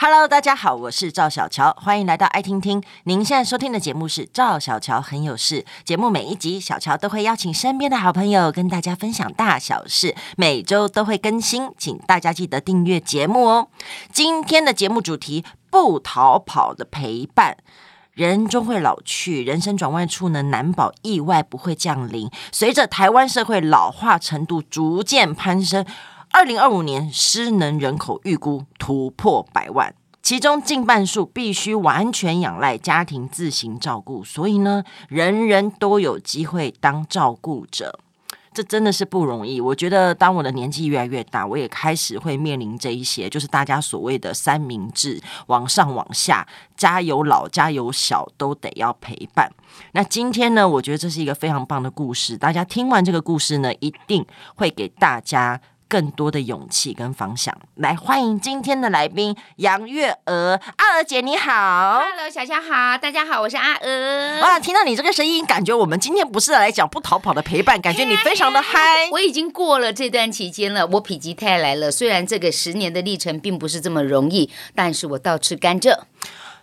Hello，大家好，我是赵小乔，欢迎来到爱听听。您现在收听的节目是赵小乔很有事。节目每一集，小乔都会邀请身边的好朋友跟大家分享大小事，每周都会更新，请大家记得订阅节目哦。今天的节目主题：不逃跑的陪伴。人终会老去，人生转弯处呢，难保意外不会降临。随着台湾社会老化程度逐渐攀升。二零二五年失能人口预估突破百万，其中近半数必须完全仰赖家庭自行照顾，所以呢，人人都有机会当照顾者，这真的是不容易。我觉得，当我的年纪越来越大，我也开始会面临这一些，就是大家所谓的三明治，往上往下，家有老，家有小，都得要陪伴。那今天呢，我觉得这是一个非常棒的故事，大家听完这个故事呢，一定会给大家。更多的勇气跟方向，来欢迎今天的来宾杨月娥，阿娥姐你好，Hello 小乔好，大家好，我是阿娥。哇，听到你这个声音，感觉我们今天不是来讲不逃跑的陪伴，感觉你非常的嗨。我已经过了这段期间了，我否极泰来了。虽然这个十年的历程并不是这么容易，但是我倒吃甘蔗。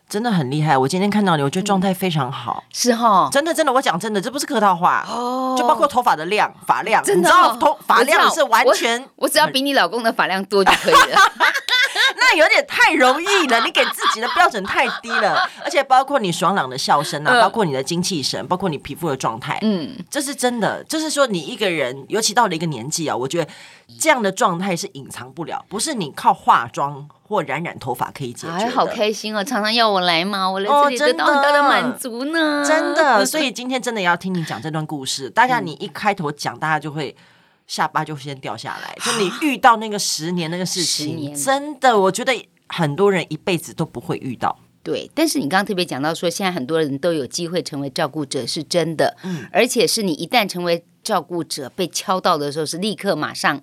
真的很厉害，我今天看到你，我觉得状态非常好，嗯、是哈，真的真的，我讲真的，这不是客套话。哦，就包括头发的量、发量，真的、哦，你知道头发量是完全我，我只要比你老公的发量多就可以了。那有点太容易了，你给自己的标准太低了，而且包括你爽朗的笑声啊，包括你的精气神，包括你皮肤的状态，嗯，这是真的。就是说，你一个人，尤其到了一个年纪啊，我觉得这样的状态是隐藏不了，不是你靠化妆或染染头发可以解决的。哎，好开心哦，常常要我来嘛，我来这里得到很大的满足呢，哦，真的。所以 今天真的要听你讲这段故事，大家你一开头讲，大家就会。下巴就先掉下来，就你遇到那个十年那个事情，真的，我觉得很多人一辈子都不会遇到。对，但是你刚刚特别讲到说，现在很多人都有机会成为照顾者，是真的。嗯，而且是你一旦成为照顾者，被敲到的时候，是立刻马上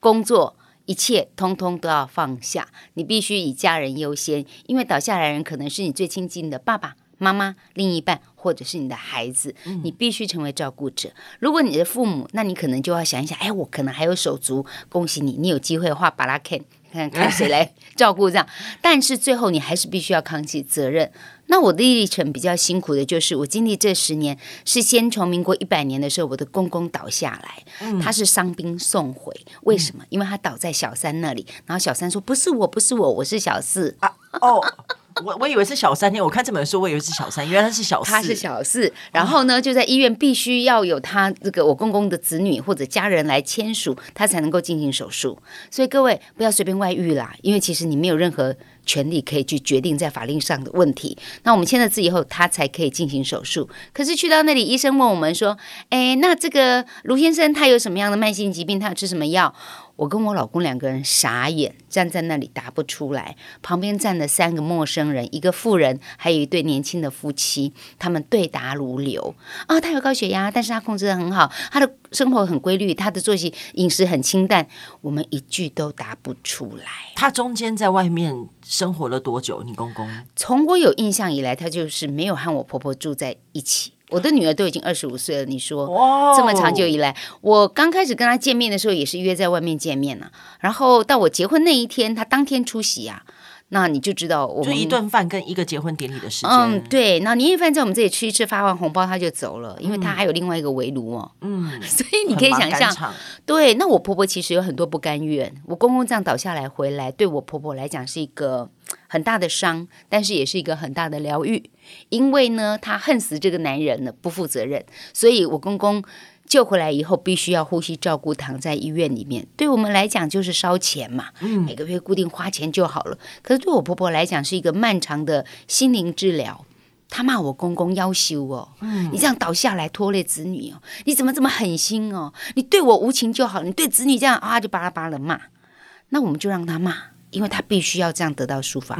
工作，一切通通都要放下，你必须以家人优先，因为倒下来的人可能是你最亲近的爸爸。妈妈、另一半，或者是你的孩子，你必须成为照顾者。如果你的父母，那你可能就要想一想，哎，我可能还有手足，恭喜你，你有机会画巴拉 Ken，看看谁来照顾这样。但是最后你还是必须要扛起责任。那我的历程比较辛苦的就是，我经历这十年是先从民国一百年的时候，我的公公倒下来，他是伤兵送回，为什么？因为他倒在小三那里，然后小三说：“不是我，不是我，我是小四啊。”哦。我我以为是小三，我看这本书，我以为是小三，原来是小四。他是小四，然后呢，就在医院必须要有他这个我公公的子女或者家人来签署，他才能够进行手术。所以各位不要随便外遇啦，因为其实你没有任何权利可以去决定在法令上的问题。那我们签了字以后，他才可以进行手术。可是去到那里，医生问我们说：“哎，那这个卢先生他有什么样的慢性疾病？他要吃什么药？”我跟我老公两个人傻眼，站在那里答不出来。旁边站了三个陌生人，一个妇人，还有一对年轻的夫妻，他们对答如流。啊，他有高血压，但是他控制的很好，他的生活很规律，他的作息饮食很清淡。我们一句都答不出来。他中间在外面生活了多久？你公公？从我有印象以来，他就是没有和我婆婆住在一起。我的女儿都已经二十五岁了，你说这么长久以来，我刚开始跟她见面的时候也是约在外面见面呢、啊，然后到我结婚那一天，她当天出席啊。那你就知道我们，就一顿饭跟一个结婚典礼的时间。嗯，对。那年夜饭在我们这里吃一吃，发完红包他就走了，因为他还有另外一个围炉哦。嗯，所以你可以想象，对。那我婆婆其实有很多不甘愿，我公公这样倒下来回来，对我婆婆来讲是一个很大的伤，但是也是一个很大的疗愈，因为呢，她恨死这个男人了，不负责任，所以我公公。救回来以后，必须要呼吸照顾，躺在医院里面。对我们来讲，就是烧钱嘛，每个月固定花钱就好了。可是对我婆婆来讲，是一个漫长的心灵治疗。她骂我公公要修哦，你这样倒下来拖累子女哦，你怎么这么狠心哦？你对我无情就好，你对子女这样啊，就巴拉巴拉骂。那我们就让他骂，因为他必须要这样得到抒发。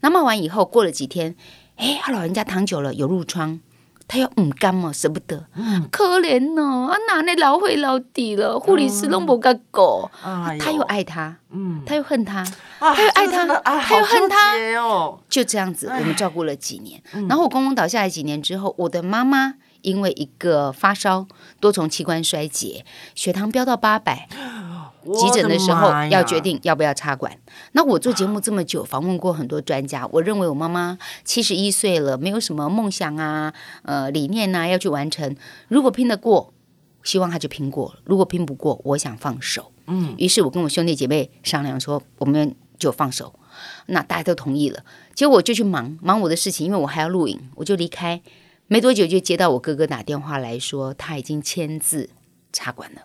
那骂完以后，过了几天，哎，他老人家躺久了有褥疮。他又唔甘嘛，舍不得，嗯、可怜哦，啊，哪里老会老底了，护理师拢无个狗，他又爱他，嗯，他又恨他，啊、他又爱他，啊、他又恨他，哦、就这样子，我们照顾了几年。然后我公公倒下来几年之后，我的妈妈因为一个发烧，多重器官衰竭，血糖飙到八百。急诊的时候要决定要不要插管。那我做节目这么久，访问过很多专家，我认为我妈妈七十一岁了，没有什么梦想啊，呃，理念啊要去完成。如果拼得过，希望她就拼过；如果拼不过，我想放手。嗯，于是我跟我兄弟姐妹商量说，我们就放手。那大家都同意了，结果我就去忙忙我的事情，因为我还要录影，我就离开。没多久就接到我哥哥打电话来说，他已经签字插管了。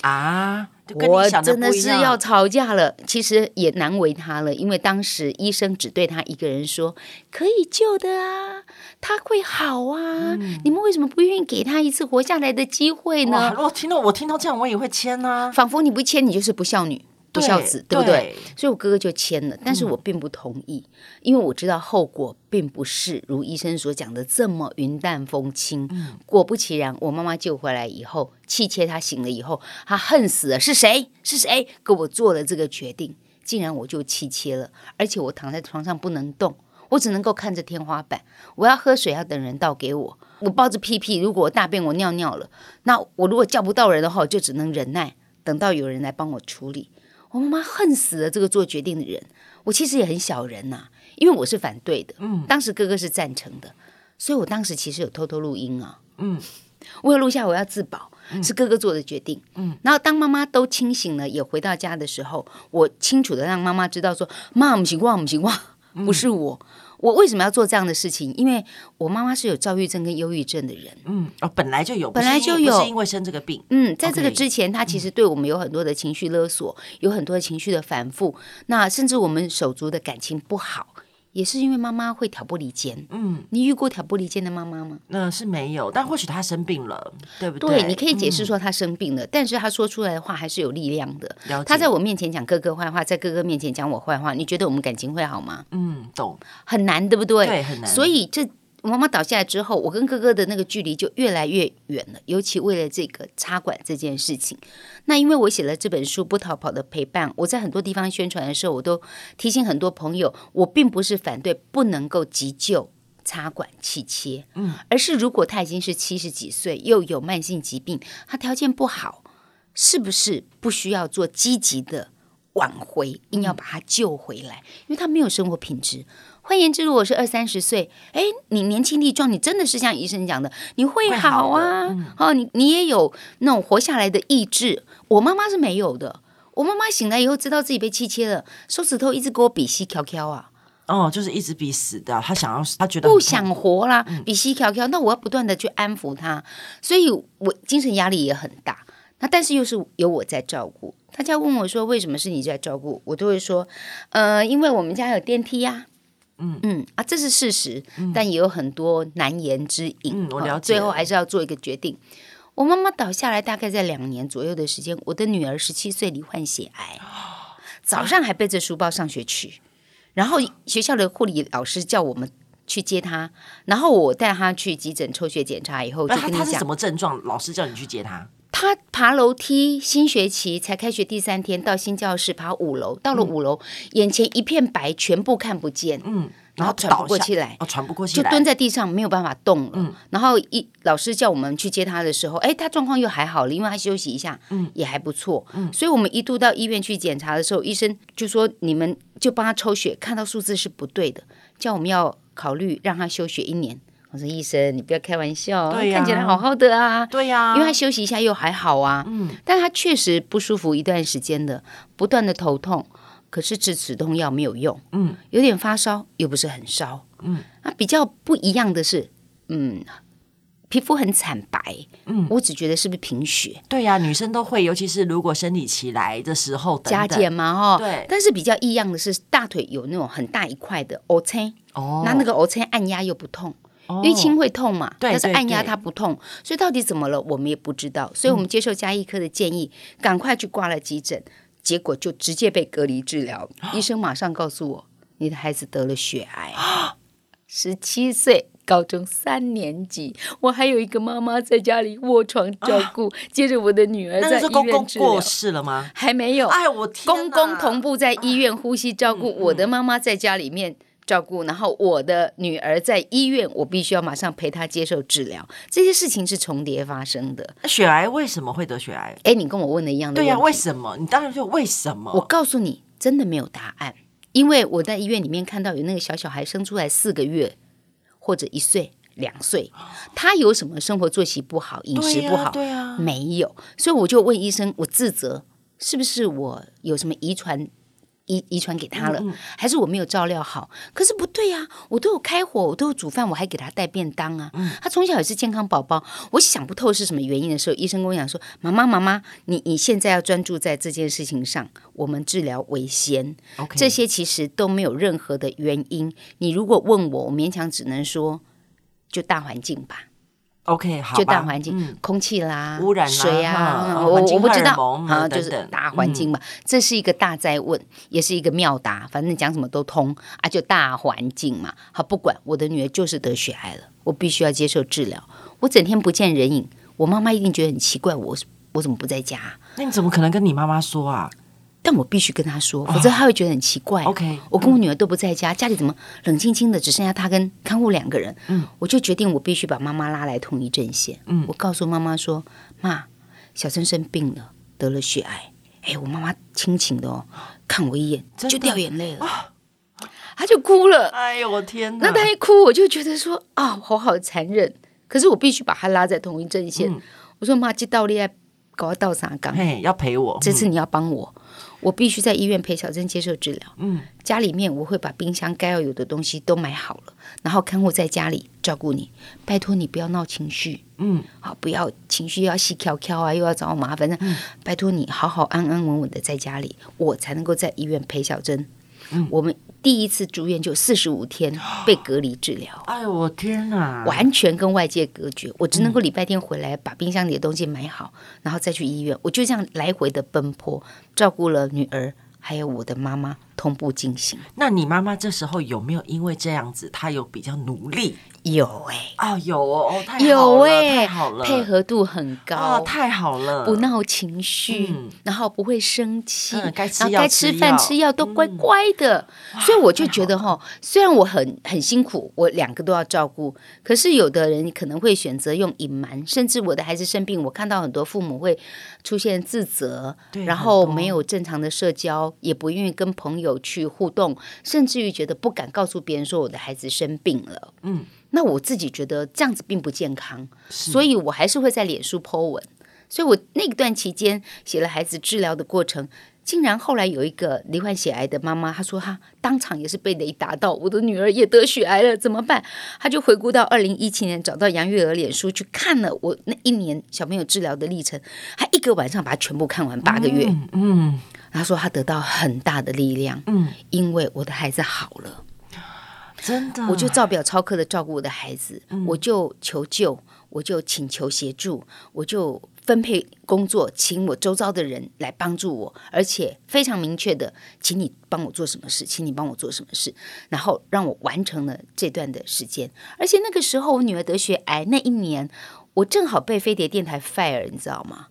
啊！我真的是要吵架了。其实也难为他了，因为当时医生只对他一个人说可以救的啊，他会好啊。嗯、你们为什么不愿意给他一次活下来的机会呢？我听到我听到这样，我也会签啊。仿佛你不签，你就是不孝女。不孝子，对，对不对？所以我哥哥就签了，但是我并不同意，嗯、因为我知道后果并不是如医生所讲的这么云淡风轻。嗯、果不其然，我妈妈救回来以后，气切她醒了以后，她恨死了，是谁？是谁给我做了这个决定？竟然我就气切了，而且我躺在床上不能动，我只能够看着天花板。我要喝水，要等人倒给我。我抱着屁屁，如果我大便我尿尿了，那我如果叫不到人的话，我就只能忍耐，等到有人来帮我处理。我妈妈恨死了这个做决定的人。我其实也很小人呐、啊，因为我是反对的。嗯，当时哥哥是赞成的，所以我当时其实有偷偷录音啊。嗯，我有录下，我要自保，嗯、是哥哥做的决定。嗯，然后当妈妈都清醒了，也回到家的时候，我清楚的让妈妈知道说：“妈，不行，我不行，我不是我。嗯”我为什么要做这样的事情？因为我妈妈是有躁郁症跟忧郁症的人。嗯，哦，本来就有，本来就有，是因为生这个病。嗯，在这个之前，她其实对我们有很多的情绪勒索，嗯、有很多的情绪的反复。那甚至我们手足的感情不好。也是因为妈妈会挑拨离间，嗯，你遇过挑拨离间的妈妈吗？那是没有，但或许她生病了，对不对？对，你可以解释说她生病了，嗯、但是她说出来的话还是有力量的。她在我面前讲哥哥坏话，在哥哥面前讲我坏话，你觉得我们感情会好吗？嗯，懂。很难，对不对？对，很难。所以这。妈妈倒下来之后，我跟哥哥的那个距离就越来越远了。尤其为了这个插管这件事情，那因为我写了这本书《不逃跑的陪伴》，我在很多地方宣传的时候，我都提醒很多朋友，我并不是反对不能够急救插管气切，嗯，而是如果他已经是七十几岁，又有慢性疾病，他条件不好，是不是不需要做积极的挽回，硬要把他救回来？因为他没有生活品质。换言之，如果是二三十岁，哎，你年轻力壮，你真的是像医生讲的，你会好啊，哦，你你也有那种活下来的意志。我妈妈是没有的，我妈妈醒来以后知道自己被气切了，手指头一直给我比西翘翘啊，哦，就是一直比死的，她想要，她觉得不想活啦，比西条条，那我要不断的去安抚她，所以我精神压力也很大。那但是又是有我在照顾，大家问我说为什么是你在照顾，我都会说，呃，因为我们家有电梯呀、啊。嗯嗯啊，这是事实，嗯、但也有很多难言之隐。嗯，我了解。最后还是要做一个决定。我妈妈倒下来大概在两年左右的时间，我的女儿十七岁罹患血癌，早上还背着书包上学去，然后学校的护理老师叫我们去接她，然后我带她去急诊抽血检查以后就跟你讲，她是什么症状？老师叫你去接她。他爬楼梯，新学期才开学第三天，到新教室爬五楼，到了五楼，嗯、眼前一片白，全部看不见，嗯，然后喘不过气来，哦，喘不过气来，就蹲在地上没有办法动了，嗯，然后一老师叫我们去接他的时候，哎，他状况又还好了，因为他休息一下，嗯，也还不错，嗯，所以我们一度到医院去检查的时候，医生就说你们就帮他抽血，看到数字是不对的，叫我们要考虑让他休学一年。我说医生，你不要开玩笑，啊、看起来好好的啊。对呀、啊，因为他休息一下又还好啊。嗯，但他确实不舒服一段时间的，不断的头痛，可是吃止痛药没有用。嗯，有点发烧，又不是很烧。嗯，那比较不一样的是，嗯，皮肤很惨白。嗯，我只觉得是不是贫血？对呀、啊，女生都会，尤其是如果生理期来的时候等等，加减嘛哈。对，但是比较异样的是，大腿有那种很大一块的瘀青。哦，那那个瘀青按压又不痛。淤青会痛嘛？但是按压它不痛，所以到底怎么了，我们也不知道。所以我们接受家医科的建议，赶快去挂了急诊，结果就直接被隔离治疗。医生马上告诉我，你的孩子得了血癌，十七岁，高中三年级。我还有一个妈妈在家里卧床照顾，接着我的女儿在医院治疗。过世了吗？还没有。哎，我天！公公同步在医院呼吸照顾，我的妈妈在家里面。照顾，然后我的女儿在医院，我必须要马上陪她接受治疗，这些事情是重叠发生的。血癌为什么会得血癌？哎，你跟我问的一样的。对呀、啊，为什么？你当然就为什么？我告诉你，真的没有答案，因为我在医院里面看到有那个小小孩生出来四个月或者一岁、两岁，他有什么生活作息不好、饮食不好？对啊，没有，所以我就问医生，我自责是不是我有什么遗传？遗遗传给他了，还是我没有照料好？可是不对呀、啊，我都有开火，我都有煮饭，我还给他带便当啊。嗯、他从小也是健康宝宝。我想不透是什么原因的时候，医生跟我讲说：“妈妈，妈妈，你你现在要专注在这件事情上，我们治疗为先。这些其实都没有任何的原因。你如果问我，我勉强只能说，就大环境吧。” OK，好，就大环境，嗯、空气啦，污染啦，水啊，我我不知道啊，就是大环境嘛，嗯、这是一个大灾问，也是一个妙答，反正讲什么都通啊，就大环境嘛。好，不管我的女儿就是得血癌了，我必须要接受治疗。我整天不见人影，我妈妈一定觉得很奇怪，我我怎么不在家？那你怎么可能跟你妈妈说啊？但我必须跟他说，否则他会觉得很奇怪。Oh, OK，我跟我女儿都不在家，嗯、家里怎么冷清清的，只剩下他跟看护两个人？嗯，我就决定我必须把妈妈拉来同一阵线。嗯，我告诉妈妈说：“妈，小祯生病了，得了血癌。”哎，我妈妈亲情的哦，看我一眼就掉眼泪了，她就哭了。哎呦我天哪！那她一哭，我就觉得说啊，我好残忍。可是我必须把她拉在同一阵线。嗯、我说妈，这道理要搞到啥岗？嘿，要陪我。这次你要帮我。我必须在医院陪小珍接受治疗。嗯，家里面我会把冰箱该要有的东西都买好了，然后看护在家里照顾你。拜托你不要闹情绪。嗯，好，不要情绪要细飘飘啊，又要找我麻烦。拜托你好好安安稳稳的在家里，我才能够在医院陪小珍。嗯，我们。第一次住院就四十五天被隔离治疗，哎呦我天哪！完全跟外界隔绝，我只能够礼拜天回来把冰箱里的东西买好，然后再去医院。我就这样来回的奔波，照顾了女儿还有我的妈妈同步进行。那你妈妈这时候有没有因为这样子，她有比较努力？有哎、欸，哦有哦，太好了，有欸、太好了，配合度很高，哦太好了，不闹情绪，嗯、然后不会生气，嗯、该吃然后该吃饭吃药。都乖乖的，嗯、所以我就觉得哈，虽然我很很辛苦，我两个都要照顾，可是有的人可能会选择用隐瞒，甚至我的孩子生病，我看到很多父母会出现自责，然后没有正常的社交，也不愿意跟朋友去互动，甚至于觉得不敢告诉别人说我的孩子生病了，嗯。那我自己觉得这样子并不健康，所以我还是会在脸书 po 文。所以我那段期间写了孩子治疗的过程，竟然后来有一个罹患血癌的妈妈，她说她当场也是被雷打到，我的女儿也得血癌了，怎么办？她就回顾到二零一七年，找到杨月娥脸书去看了我那一年小朋友治疗的历程，她一个晚上把它全部看完八个月。嗯，嗯她说她得到很大的力量，嗯，因为我的孩子好了。真的，我就照表操课的照顾我的孩子，嗯、我就求救，我就请求协助，我就分配工作，请我周遭的人来帮助我，而且非常明确的，请你帮我做什么事，请你帮我做什么事，然后让我完成了这段的时间。而且那个时候我女儿得血癌那一年，我正好被飞碟电台 fire，你知道吗？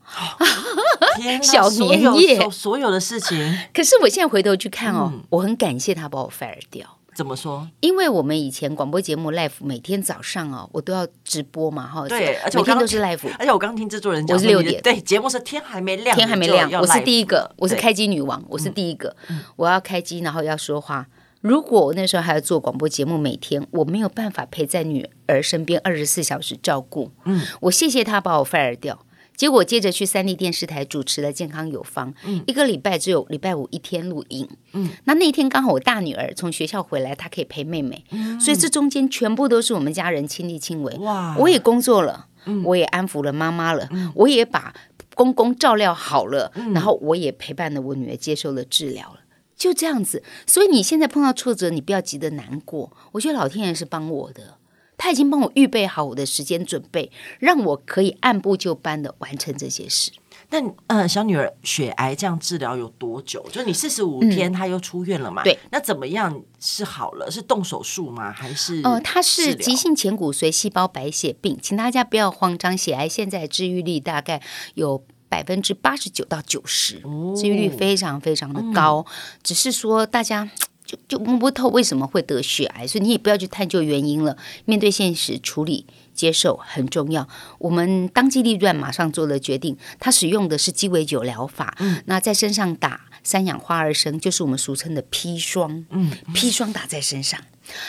小年夜所，所有的事情。可是我现在回头去看哦，嗯、我很感谢他把我 fire 掉。怎么说？因为我们以前广播节目 live 每天早上哦，我都要直播嘛，哈。对，而且每天都是 live。而且我刚听制作人讲，我是六点。对，节目是天还没亮，天还没亮，我是第一个，我是开机女王，我是第一个。嗯、我要开机，然后要说话。如果我那时候还要做广播节目，每天我没有办法陪在女儿身边二十四小时照顾。嗯，我谢谢她把我 fire 掉。结果接着去三立电视台主持了《健康有方》，嗯，一个礼拜只有礼拜五一天录影，嗯，那那天刚好我大女儿从学校回来，她可以陪妹妹，嗯，所以这中间全部都是我们家人亲力亲为，哇，我也工作了，嗯，我也安抚了妈妈了，嗯，我也把公公照料好了，嗯，然后我也陪伴了我女儿接受了治疗了，就这样子。所以你现在碰到挫折，你不要急得难过，我觉得老天爷是帮我的。他已经帮我预备好我的时间准备，让我可以按部就班的完成这些事。那呃，小女儿血癌这样治疗有多久？就你四十五天，她又出院了嘛？对。那怎么样是好了？是动手术吗？还是？呃，她是急性前骨髓细胞白血病，请大家不要慌张。血癌现在治愈率大概有百分之八十九到九十，治愈率非常非常的高。嗯、只是说大家。就就摸不透为什么会得血癌，所以你也不要去探究原因了。面对现实，处理接受很重要。我们当机立断，马上做了决定。他使用的是鸡尾酒疗法，嗯，那在身上打三氧化二砷，就是我们俗称的砒霜，嗯，砒霜打在身上。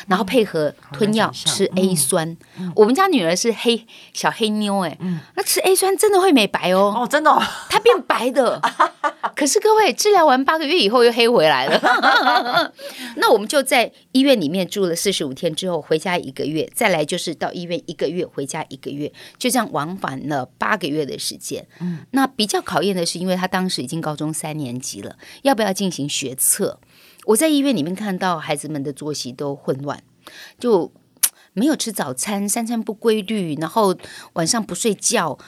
然后配合吞药吃 A 酸，嗯、我们家女儿是黑小黑妞哎，嗯、那吃 A 酸真的会美白哦，哦真的、哦，她变白的。可是各位治疗完八个月以后又黑回来了，那我们就在医院里面住了四十五天之后回家一个月，再来就是到医院一个月回家一个月，就这样往返了八个月的时间。嗯，那比较考验的是，因为他当时已经高中三年级了，要不要进行学测？我在医院里面看到孩子们的作息都混乱，就没有吃早餐，三餐不规律，然后晚上不睡觉。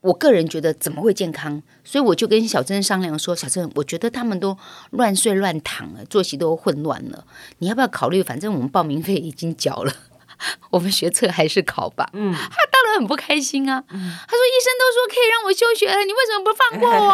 我个人觉得怎么会健康？所以我就跟小珍商量说：“小珍，我觉得他们都乱睡乱躺了，作息都混乱了。你要不要考虑？反正我们报名费已经缴了，我们学测还是考吧。”嗯，他当然很不开心啊。嗯、他说：“医生都说可以让我休学了，你为什么不放过我？”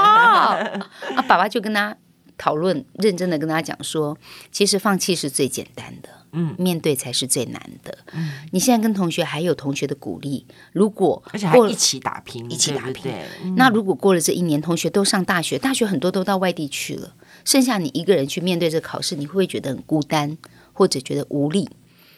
啊，爸爸就跟他。讨论认真的跟他讲说，其实放弃是最简单的，嗯，面对才是最难的。嗯，你现在跟同学还有同学的鼓励，如果而且还一起打拼，一起打拼，对对嗯、那如果过了这一年，同学都上大学，大学很多都到外地去了，剩下你一个人去面对这考试，你会不会觉得很孤单，或者觉得无力？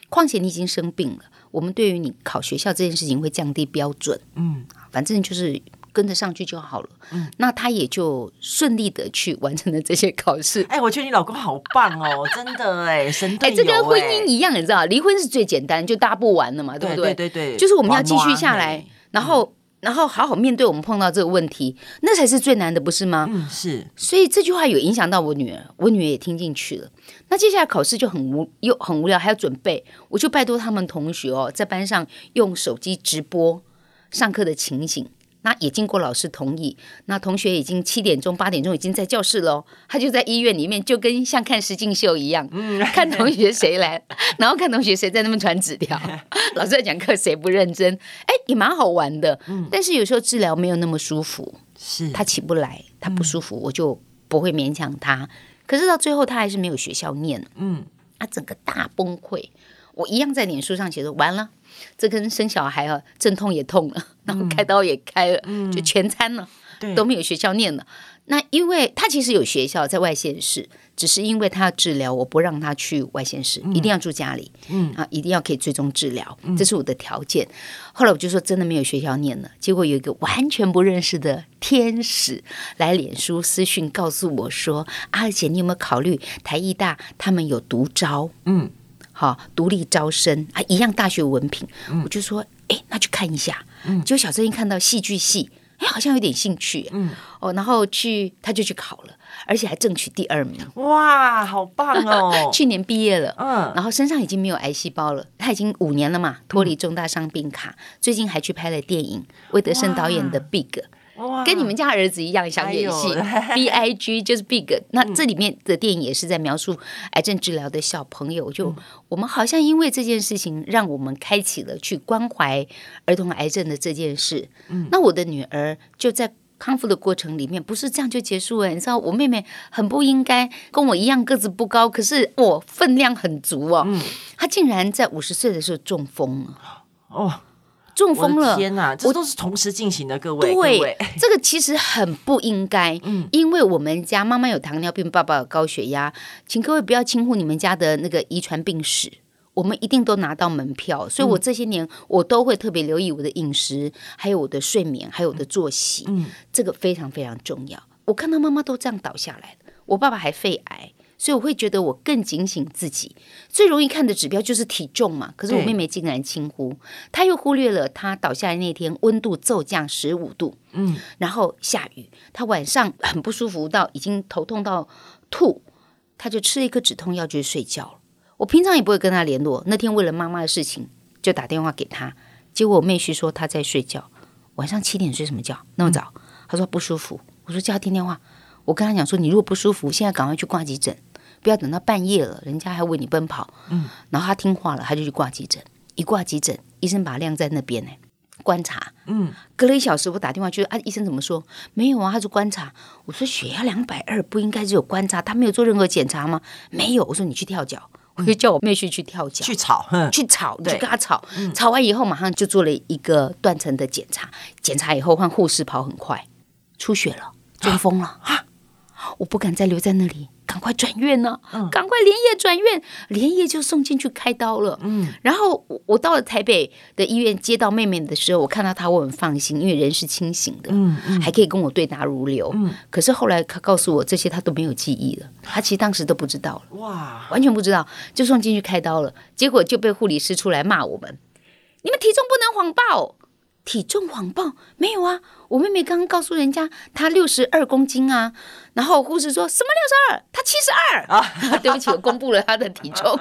况且你已经生病了，我们对于你考学校这件事情会降低标准。嗯，反正就是。跟着上去就好了，嗯，那他也就顺利的去完成了这些考试。哎，我觉得你老公好棒哦，真的哎，神队友。哎，这跟婚姻一样，你知道，离婚是最简单，就搭不完了嘛，对不对？对对对，就是我们要继续下来，然后然后好好面对我们碰到这个问题，那才是最难的，不是吗？嗯，是。所以这句话有影响到我女儿，我女儿也听进去了。那接下来考试就很无又很无聊，还要准备，我就拜托他们同学哦，在班上用手机直播上课的情形。那也经过老师同意，那同学已经七点钟、八点钟已经在教室喽。他就在医院里面，就跟像看实境秀一样，嗯、看同学谁来，然后看同学谁在那边传纸条。老师在讲课，谁不认真？哎，也蛮好玩的。嗯、但是有时候治疗没有那么舒服，是他起不来，他不舒服，嗯、我就不会勉强他。可是到最后，他还是没有学校念。嗯，他整个大崩溃。我一样在脸书上写说，完了，这跟生小孩啊，阵痛也痛了，然后开刀也开了，嗯、就全餐了，对都没有学校念了。那因为他其实有学校在外县市，只是因为他要治疗，我不让他去外县市，嗯、一定要住家里，嗯啊，一定要可以追踪治疗，嗯、这是我的条件。后来我就说真的没有学校念了，结果有一个完全不认识的天使来脸书私讯告诉我说：“阿姐，你有没有考虑台艺大他们有独招？”嗯。好，独立招生啊，一样大学文凭，嗯、我就说，哎，那去看一下。嗯，结果小珍一看到戏剧系，哎，好像有点兴趣。嗯，哦，然后去，他就去考了，而且还争取第二名。哇，好棒哦！去年毕业了，嗯，然后身上已经没有癌细胞了，他已经五年了嘛，脱离重大伤病卡，嗯、最近还去拍了电影，魏德圣导演的《Big》。哇跟你们家儿子一样想演戏，B I G 就是 Big。那这里面的电影也是在描述癌症治疗的小朋友。就我们好像因为这件事情，让我们开启了去关怀儿童癌症的这件事。嗯，那我的女儿就在康复的过程里面，不是这样就结束了。你知道，我妹妹很不应该跟我一样个子不高，可是我分量很足哦。嗯，她竟然在五十岁的时候中风了。哦。中风了！天哪，这都是同时进行的，各位。对，各位 这个其实很不应该。嗯，因为我们家妈妈有糖尿病，爸爸有高血压，请各位不要轻忽你们家的那个遗传病史。我们一定都拿到门票，所以我这些年我都会特别留意我的饮食，还有我的睡眠，还有我的作息。嗯，这个非常非常重要。我看到妈妈都这样倒下来，我爸爸还肺癌。所以我会觉得我更警醒自己，最容易看的指标就是体重嘛。可是我妹妹竟然轻忽，她又忽略了她倒下来那天温度骤降十五度，嗯，然后下雨，她晚上很不舒服到已经头痛到吐，她就吃了一颗止痛药就睡觉了。我平常也不会跟她联络，那天为了妈妈的事情就打电话给她，结果我妹婿说她在睡觉，晚上七点睡什么觉那么早？她、嗯、说不舒服，我说叫她听电话。我跟他讲说，你如果不舒服，现在赶快去挂急诊，不要等到半夜了，人家还为你奔跑。嗯，然后他听话了，他就去挂急诊。一挂急诊，医生把他晾在那边呢，观察。嗯，隔了一小时，我打电话去，啊，医生怎么说？没有啊，他说观察。我说血压两百二，不应该只有观察，他没有做任何检查吗？没有。我说你去跳脚，我就叫我妹去去跳脚，去吵，去吵，去跟他吵。吵完以后，马上就做了一个断层的检查。检查以后，换护士跑很快，出血了，中风了啊！我不敢再留在那里。赶快转院呢、啊！嗯、赶快连夜转院，连夜就送进去开刀了。嗯，然后我到了台北的医院接到妹妹的时候，我看到她，我很放心，因为人是清醒的，嗯嗯，还可以跟我对答如流。嗯，可是后来她告诉我，这些她都没有记忆了，她其实当时都不知道了，哇，完全不知道，就送进去开刀了，结果就被护理师出来骂我们：你们体重不能谎报。体重谎报没有啊？我妹妹刚刚告诉人家她六十二公斤啊，然后护士说什么六十二？她七十二 啊！对不起，我公布了她的体重，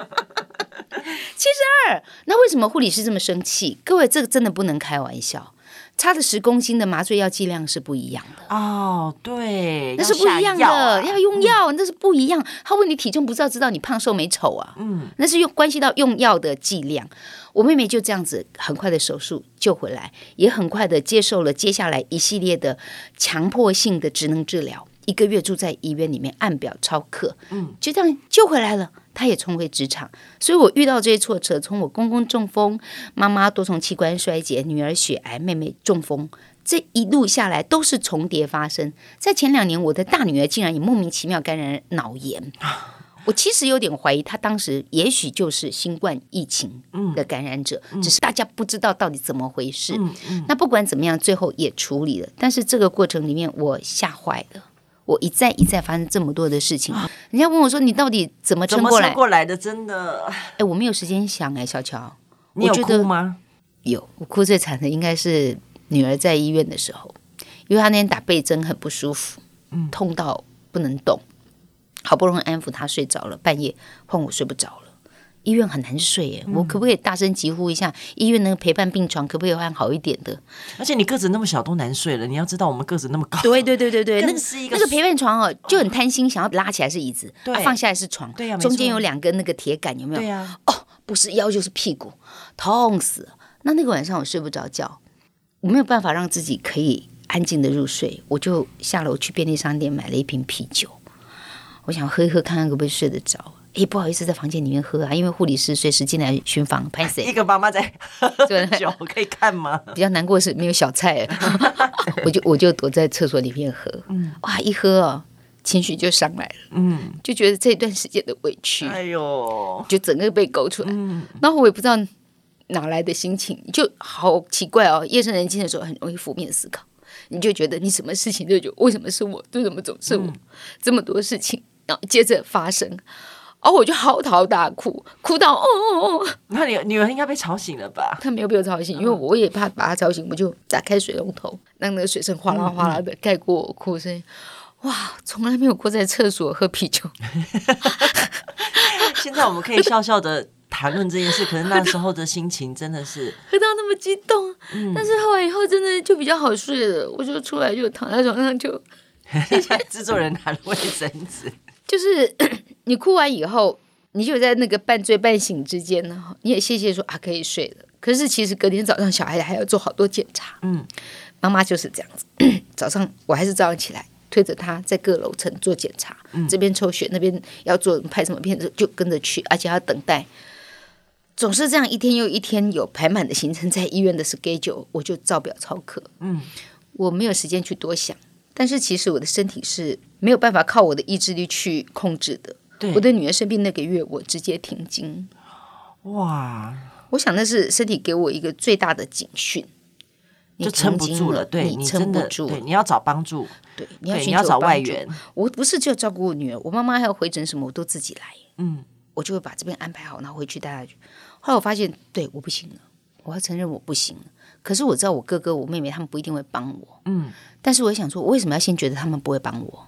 七十二。那为什么护理师这么生气？各位，这个真的不能开玩笑。差的十公斤的麻醉药剂量是不一样的哦，对，那是不一样的，要，啊、要用药，那是不一样。他问你体重，不知道知道你胖瘦美丑啊？嗯，那是用关系到用药的剂量。我妹妹就这样子很快的手术救回来，也很快的接受了接下来一系列的强迫性的职能治疗。一个月住在医院里面按表操课，嗯，就这样救回来了。她也重回职场，所以我遇到这些挫折，从我公公中风、妈妈多重器官衰竭、女儿血癌、妹妹中风，这一路下来都是重叠发生。在前两年，我的大女儿竟然也莫名其妙感染脑炎，我其实有点怀疑，他当时也许就是新冠疫情的感染者，嗯、只是大家不知道到底怎么回事。嗯嗯、那不管怎么样，最后也处理了，但是这个过程里面，我吓坏了。我一再一再发生这么多的事情，人家问我说：“你到底怎么撑过来？”撑过来的真的，哎，我没有时间想哎，小乔，你有哭吗？有，我哭最惨的应该是女儿在医院的时候，因为她那天打背针很不舒服，嗯，痛到不能动，好不容易安抚他睡着了，半夜换我睡不着了。医院很难睡耶，我可不可以大声疾呼一下？医院那个陪伴病床可不可以换好一点的？而且你个子那么小都难睡了，你要知道我们个子那么高。对对对对对，那个是一个那个陪伴床哦，就很贪心，想要拉起来是椅子，对，放下来是床，中间有两根那个铁杆，有没有？对呀。哦，不是腰就是屁股，痛死了。那那个晚上我睡不着觉，我没有办法让自己可以安静的入睡，我就下楼去便利商店买了一瓶啤酒，我想喝一喝，看看可不可以睡得着。哎不好意思在房间里面喝啊，因为护理师随时进来巡房。拍谁？一个妈妈在 喝酒可以看吗？比较难过是没有小菜，我就我就躲在厕所里面喝。嗯，哇，一喝哦，情绪就上来了。嗯，就觉得这段时间的委屈，哎呦，就整个被勾出来。嗯，然后我也不知道哪来的心情，就好奇怪哦。夜深人静的时候，很容易负面思考，你就觉得你什么事情都觉得为什么是我，为什么总是我？嗯，这么多事情，然后接着发生。哦，我就嚎啕大哭，哭到哦哦哦！那你女儿应该被吵醒了吧？她没有被我吵醒，因为我也怕把她吵醒，我就打开水龙头，让那个水声哗啦哗啦的盖过我哭声。哇，从来没有过在厕所喝啤酒。现在我们可以笑笑的谈论这件事，可是那时候的心情真的是 喝到那么激动。嗯，但是后来以后真的就比较好睡了，我就出来就躺在床上就。制作人拿了卫生纸。就是 你哭完以后，你就在那个半醉半醒之间呢，你也谢谢说啊可以睡了。可是其实隔天早上小孩还要做好多检查。嗯，妈妈就是这样子，早上我还是早上起来推着他在各楼层做检查，嗯、这边抽血，那边要做拍什么片子就跟着去，而且要等待，总是这样一天又一天有排满的行程在医院的 schedule，我就照表操课。嗯，我没有时间去多想。但是其实我的身体是没有办法靠我的意志力去控制的。对，我的女儿生病那个月，我直接停经。哇！我想那是身体给我一个最大的警讯，就撑不住了。对，你撑不住，对，你要找帮助。对，你要寻找找外援。我不是就照顾我女儿，我妈妈还要回诊什么，我都自己来。嗯，我就会把这边安排好，然后回去带她去。后来我发现，对，我不行了，我要承认我不行了。可是我知道我哥哥、我妹妹他们不一定会帮我，嗯，但是我想说，我为什么要先觉得他们不会帮我？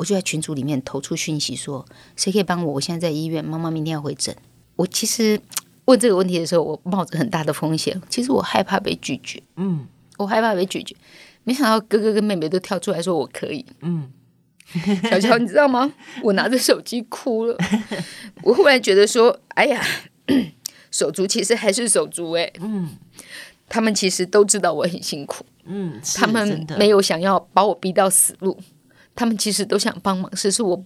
我就在群组里面投出讯息说，谁可以帮我？我现在在医院，妈妈明天要回诊。我其实问这个问题的时候，我冒着很大的风险，其实我害怕被拒绝，嗯，我害怕被拒绝。没想到哥哥跟妹妹都跳出来说我可以，嗯，小乔你知道吗？我拿着手机哭了，我忽然觉得说，哎呀，手足其实还是手足，哎，嗯。他们其实都知道我很辛苦，嗯，他们没有想要把我逼到死路，他们其实都想帮忙，只是我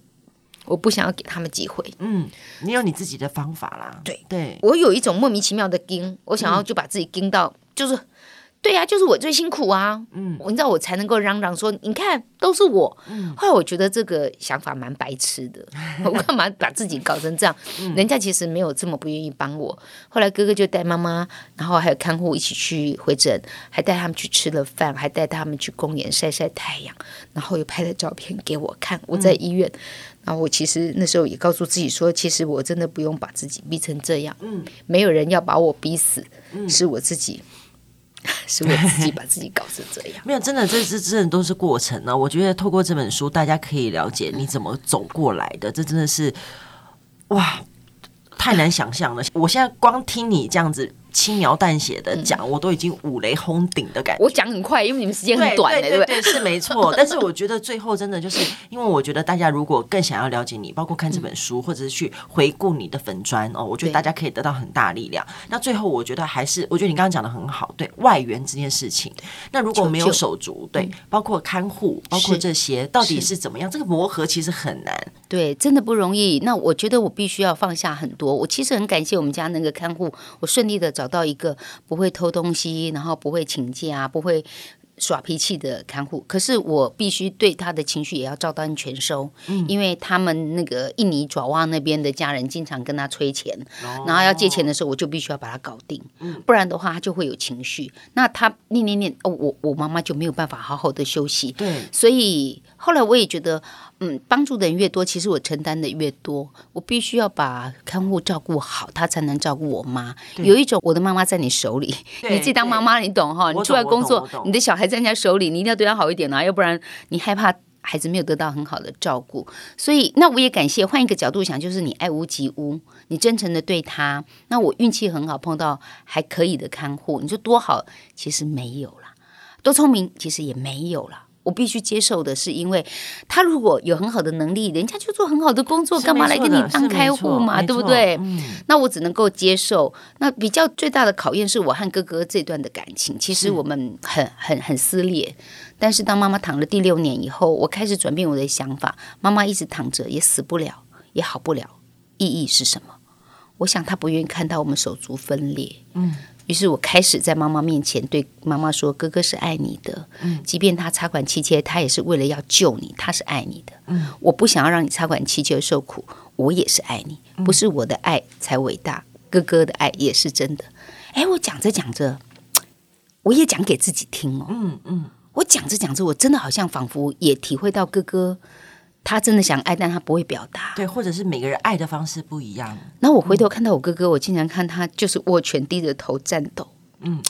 我不想要给他们机会。嗯，你有你自己的方法啦，对对，我有一种莫名其妙的盯，我想要就把自己盯到，就是。对呀、啊，就是我最辛苦啊！嗯，你知道我才能够嚷嚷说，你看都是我。嗯，后来我觉得这个想法蛮白痴的，我干嘛把自己搞成这样？嗯、人家其实没有这么不愿意帮我。后来哥哥就带妈妈，然后还有看护一起去回诊，还带他们去吃了饭，还带他们去公园晒晒太阳，然后又拍了照片给我看。我在医院，嗯、然后我其实那时候也告诉自己说，其实我真的不用把自己逼成这样。嗯，没有人要把我逼死，嗯、是我自己。是我自己把自己搞成这样，没有真的，这这真的都是过程呢、我觉得透过这本书，大家可以了解你怎么走过来的。这真的是哇，太难想象了。我现在光听你这样子。轻描淡写的讲，我都已经五雷轰顶的感觉。我讲很快，因为你们时间很短，对对对，是没错。但是我觉得最后真的就是，因为我觉得大家如果更想要了解你，包括看这本书，或者是去回顾你的粉砖哦，我觉得大家可以得到很大力量。那最后我觉得还是，我觉得你刚刚讲的很好，对外援这件事情，那如果没有手足，对，包括看护，包括这些，到底是怎么样？这个磨合其实很难，对，真的不容易。那我觉得我必须要放下很多。我其实很感谢我们家那个看护，我顺利的找。找到一个不会偷东西，然后不会请假，不会耍脾气的看护。可是我必须对他的情绪也要照单全收，嗯、因为他们那个印尼爪哇那边的家人经常跟他催钱，哦、然后要借钱的时候，我就必须要把他搞定，嗯、不然的话他就会有情绪。那他念念念，哦，我我妈妈就没有办法好好的休息。对，所以后来我也觉得。嗯，帮助的人越多，其实我承担的越多。我必须要把看护照顾好，他才能照顾我妈。有一种，我的妈妈在你手里，你自己当妈妈，你懂哈？你出来工作，你的小孩在人家手里，你一定要对他好一点啊，要不然你害怕孩子没有得到很好的照顾。所以，那我也感谢。换一个角度想，就是你爱屋及乌，你真诚的对他。那我运气很好，碰到还可以的看护，你说多好？其实没有啦，多聪明？其实也没有啦。我必须接受的是，因为他如果有很好的能力，人家就做很好的工作，干嘛来跟你当开户嘛？对不对？嗯、那我只能够接受。那比较最大的考验是我和哥哥这段的感情，其实我们很很很撕裂。但是当妈妈躺了第六年以后，我开始转变我的想法。妈妈一直躺着也死不了，也好不了，意义是什么？我想他不愿意看到我们手足分裂。嗯。于是我开始在妈妈面前对妈妈说：“哥哥是爱你的，嗯，即便他插管气切，他也是为了要救你，他是爱你的。嗯，我不想要让你插管气切受苦，我也是爱你，不是我的爱才伟大，哥哥的爱也是真的。哎，我讲着讲着，我也讲给自己听哦，嗯嗯，我讲着讲着，我真的好像仿佛也体会到哥哥。”他真的想爱，但他不会表达。对，或者是每个人爱的方式不一样。然后我回头看到我哥哥，嗯、我经常看他就是握拳低着头战斗。嗯，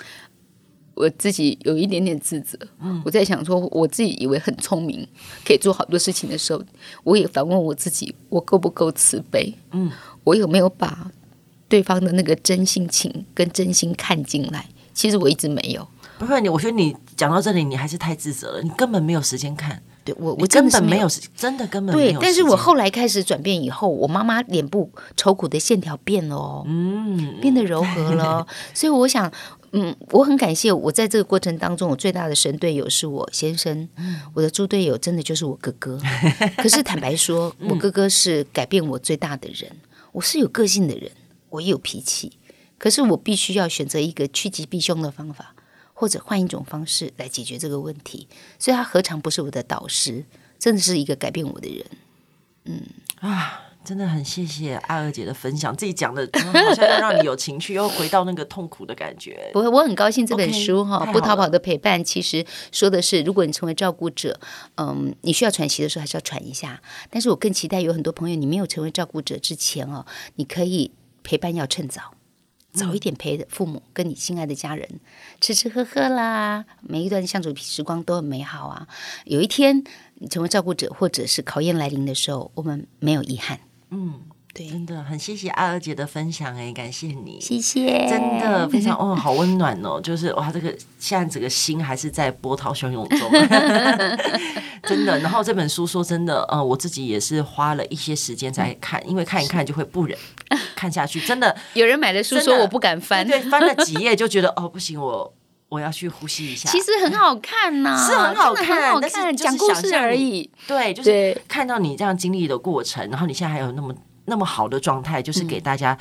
我自己有一点点自责。嗯，我在想说，我自己以为很聪明，可以做好多事情的时候，我也反问我自己，我够不够慈悲？嗯，我有没有把对方的那个真性情跟真心看进来？其实我一直没有。不是，你我觉得你讲到这里，你还是太自责了，你根本没有时间看。对我，我根本没有，真的根本没有。对，但是我后来开始转变以后，我妈妈脸部愁苦的线条变了哦，嗯，变得柔和了。所以我想，嗯，我很感谢我在这个过程当中，我最大的神队友是我先生，我的猪队友真的就是我哥哥。可是坦白说，我哥哥是改变我最大的人。我是有个性的人，我也有脾气，可是我必须要选择一个趋吉避凶的方法。或者换一种方式来解决这个问题，所以他何尝不是我的导师？真的是一个改变我的人。嗯啊，真的很谢谢艾尔姐的分享，自己讲的好像要让你有情绪，又回到那个痛苦的感觉。不会，我很高兴这本书哈，okay, 不逃跑的陪伴，其实说的是，如果你成为照顾者，嗯，你需要喘息的时候还是要喘一下。但是我更期待有很多朋友，你没有成为照顾者之前哦，你可以陪伴要趁早。早一点陪父母跟你心爱的家人吃吃喝喝啦，每一段相处时光都很美好啊。有一天你成为照顾者，或者是考验来临的时候，我们没有遗憾。嗯。对，真的很谢谢阿二姐的分享哎，感谢你，谢谢，真的非常哦，好温暖哦，就是哇，这个现在整个心还是在波涛汹涌中，真的。然后这本书说真的，呃，我自己也是花了一些时间在看，因为看一看就会不忍 看下去，真的。有人买了书说我不敢翻，对，翻了几页就觉得哦不行，我我要去呼吸一下。其实很好看呐、啊，是很好看，好看，讲故事而已。对，就是看到你这样经历的过程，然后你现在还有那么那么好的状态，就是给大家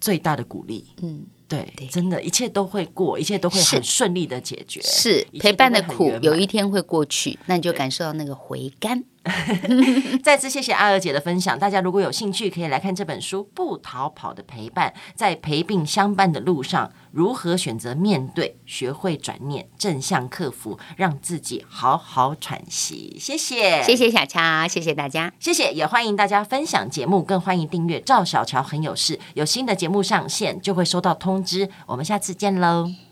最大的鼓励。嗯。对，对，真的，一切都会过，一切都会很顺利的解决。是，陪伴的苦，有一天会过去，那你就感受到那个回甘。再次谢谢阿娥姐的分享，大家如果有兴趣，可以来看这本书《不逃跑的陪伴》，在陪病相伴的路上，如何选择面对，学会转念，正向克服，让自己好好喘息。谢谢，谢谢小乔，谢谢大家，谢谢，也欢迎大家分享节目，更欢迎订阅赵小乔很有事，有新的节目上线就会收到通知。我们下次见喽。